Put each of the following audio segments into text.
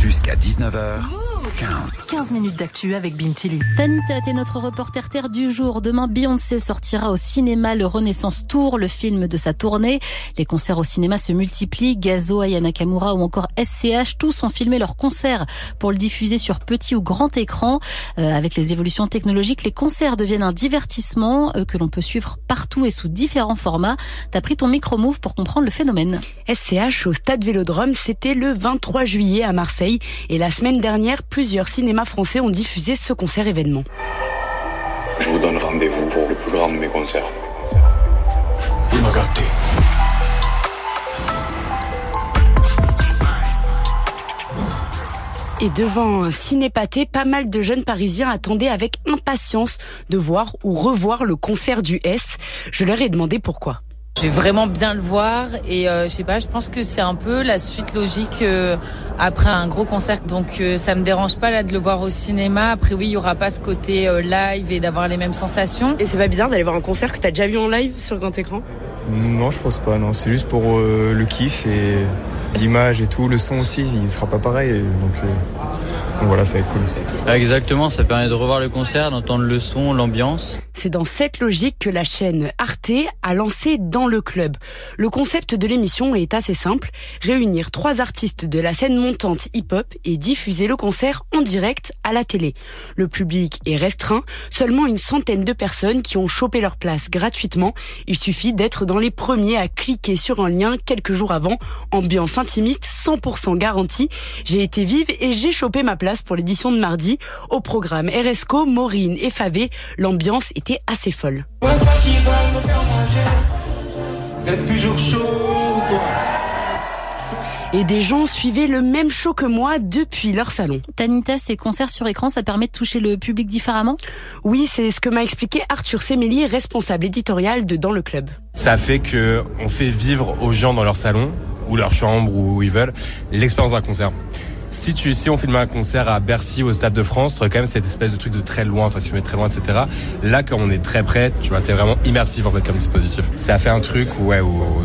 Jusqu'à 19h. 15. 15 minutes d'actu avec Bintili. Tanita, t'es notre reporter terre du jour. Demain, Beyoncé sortira au cinéma le Renaissance Tour, le film de sa tournée. Les concerts au cinéma se multiplient. Gazo, Aya Nakamura ou encore SCH, tous ont filmé leurs concerts pour le diffuser sur petit ou grand écran. Euh, avec les évolutions technologiques, les concerts deviennent un divertissement euh, que l'on peut suivre partout et sous différents formats. T'as pris ton micro-move pour comprendre le phénomène. SCH au Stade Vélodrome, c'était le 23 juillet à Marseille. Et la semaine dernière, plusieurs cinémas français ont diffusé ce concert événement. Je vous donne rendez-vous pour le plus grand de mes concerts. Et devant un cinépathé, pas mal de jeunes parisiens attendaient avec impatience de voir ou revoir le concert du S. Je leur ai demandé pourquoi. Je vais vraiment bien le voir et euh, je sais pas, je pense que c'est un peu la suite logique euh, après un gros concert. Donc euh, ça me dérange pas là de le voir au cinéma. Après oui, il y aura pas ce côté euh, live et d'avoir les mêmes sensations. Et c'est pas bizarre d'aller voir un concert que t'as déjà vu en live sur grand écran? Non, je pense pas. Non, c'est juste pour euh, le kiff et l'image et tout, le son aussi, il sera pas pareil. Donc, euh, donc voilà, ça va être cool. Exactement, ça permet de revoir le concert, d'entendre le son, l'ambiance. C'est dans cette logique que la chaîne Arte a lancé Dans le club. Le concept de l'émission est assez simple, réunir trois artistes de la scène montante hip-hop et diffuser le concert en direct à la télé. Le public est restreint, seulement une centaine de personnes qui ont chopé leur place gratuitement. Il suffit d'être dans les premiers à cliquer sur un lien quelques jours avant. Ambiance intimiste 100% garantie. J'ai été vive et j'ai chopé ma place pour l'édition de mardi. Au programme RSCO, Maureen et Favé, l'ambiance était assez folle. Vous êtes toujours chaud quoi? Et des gens suivaient le même show que moi depuis leur salon. Tanita, ces concerts sur écran, ça permet de toucher le public différemment? Oui, c'est ce que m'a expliqué Arthur Semelli, responsable éditorial de Dans le Club. Ça fait que on fait vivre aux gens dans leur salon ou leur chambre ou où ils veulent l'expérience d'un concert. Si tu, si on filme un concert à Bercy au Stade de France, tu aurais quand même cette espèce de truc de très loin, toi tu filmer très loin, etc. Là, quand on est très près, tu vois, t'es vraiment immersif en fait comme dispositif. Ça a fait un truc où, ouais, où, où,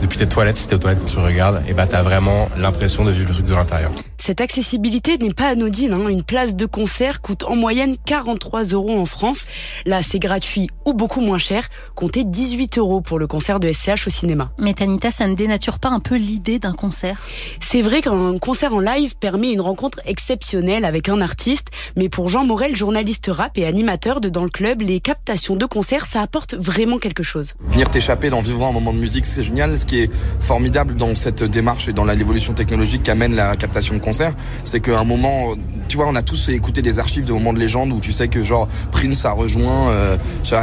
depuis tes toilettes, si t'es aux toilettes quand tu regardes, et bah t'as vraiment l'impression de vivre le truc de l'intérieur. Cette accessibilité n'est pas anodine. Hein. Une place de concert coûte en moyenne 43 euros en France. Là, c'est gratuit ou beaucoup moins cher. Comptez 18 euros pour le concert de SCH au cinéma. Mais Tanita, ça ne dénature pas un peu l'idée d'un concert? C'est vrai qu'un concert en live permet une rencontre exceptionnelle avec un artiste, mais pour Jean Morel, journaliste rap et animateur de Dans le Club, les captations de concert, ça apporte vraiment quelque chose. Venir t'échapper dans vivre un moment de musique, c'est génial. Ce qui est formidable dans cette démarche et dans l'évolution technologique qu'amène la captation de c'est qu'à un moment, tu vois, on a tous écouté des archives de moments de légende où tu sais que genre Prince a rejoint euh,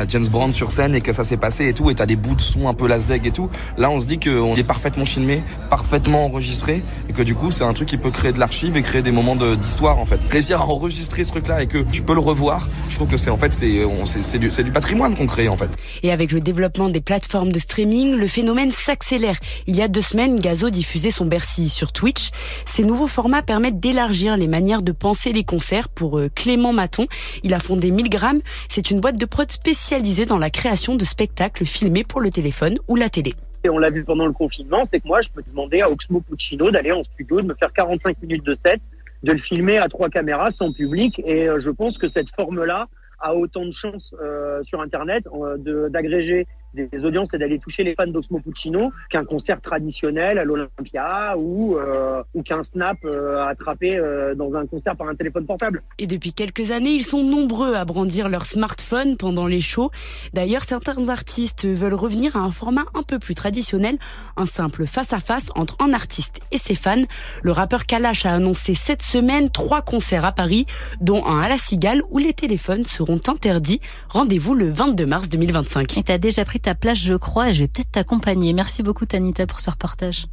James Brown sur scène et que ça s'est passé et tout, et t'as des bouts de son un peu lasdeg et tout. Là, on se dit qu'on est parfaitement filmé, parfaitement enregistré, et que du coup, c'est un truc qui peut créer de l'archive et créer des moments d'histoire en fait. Réussir à enregistrer ce truc-là et que tu peux le revoir, je trouve que c'est en fait c'est c'est du, du patrimoine qu'on crée en fait. Et avec le développement des plateformes de streaming, le phénomène s'accélère. Il y a deux semaines, Gazo diffusait son Bercy sur Twitch. Ces nouveaux formats permettent d'élargir les manières de penser les concerts pour euh, Clément Maton. Il a fondé 1000 grammes. C'est une boîte de prod spécialisée dans la création de spectacles filmés pour le téléphone ou la télé. Et on l'a vu pendant le confinement, c'est que moi, je peux demander à Oxmo Puccino d'aller en studio, de me faire 45 minutes de set, de le filmer à trois caméras sans public. Et euh, je pense que cette forme-là a autant de chances euh, sur Internet euh, d'agréger des audiences et d'aller toucher les fans d'Oxmo Puccino qu'un concert traditionnel à l'Olympia ou, euh, ou qu'un snap euh, attrapé euh, dans un concert par un téléphone portable. Et depuis quelques années, ils sont nombreux à brandir leur smartphone pendant les shows. D'ailleurs, certains artistes veulent revenir à un format un peu plus traditionnel, un simple face-à-face entre un artiste et ses fans. Le rappeur Kalash a annoncé cette semaine trois concerts à Paris, dont un à la Cigale où les téléphones seront interdits. Rendez-vous le 22 mars 2025. Et t'as déjà ta place, je crois, et je vais peut-être t'accompagner. Merci beaucoup, Tanita, pour ce reportage.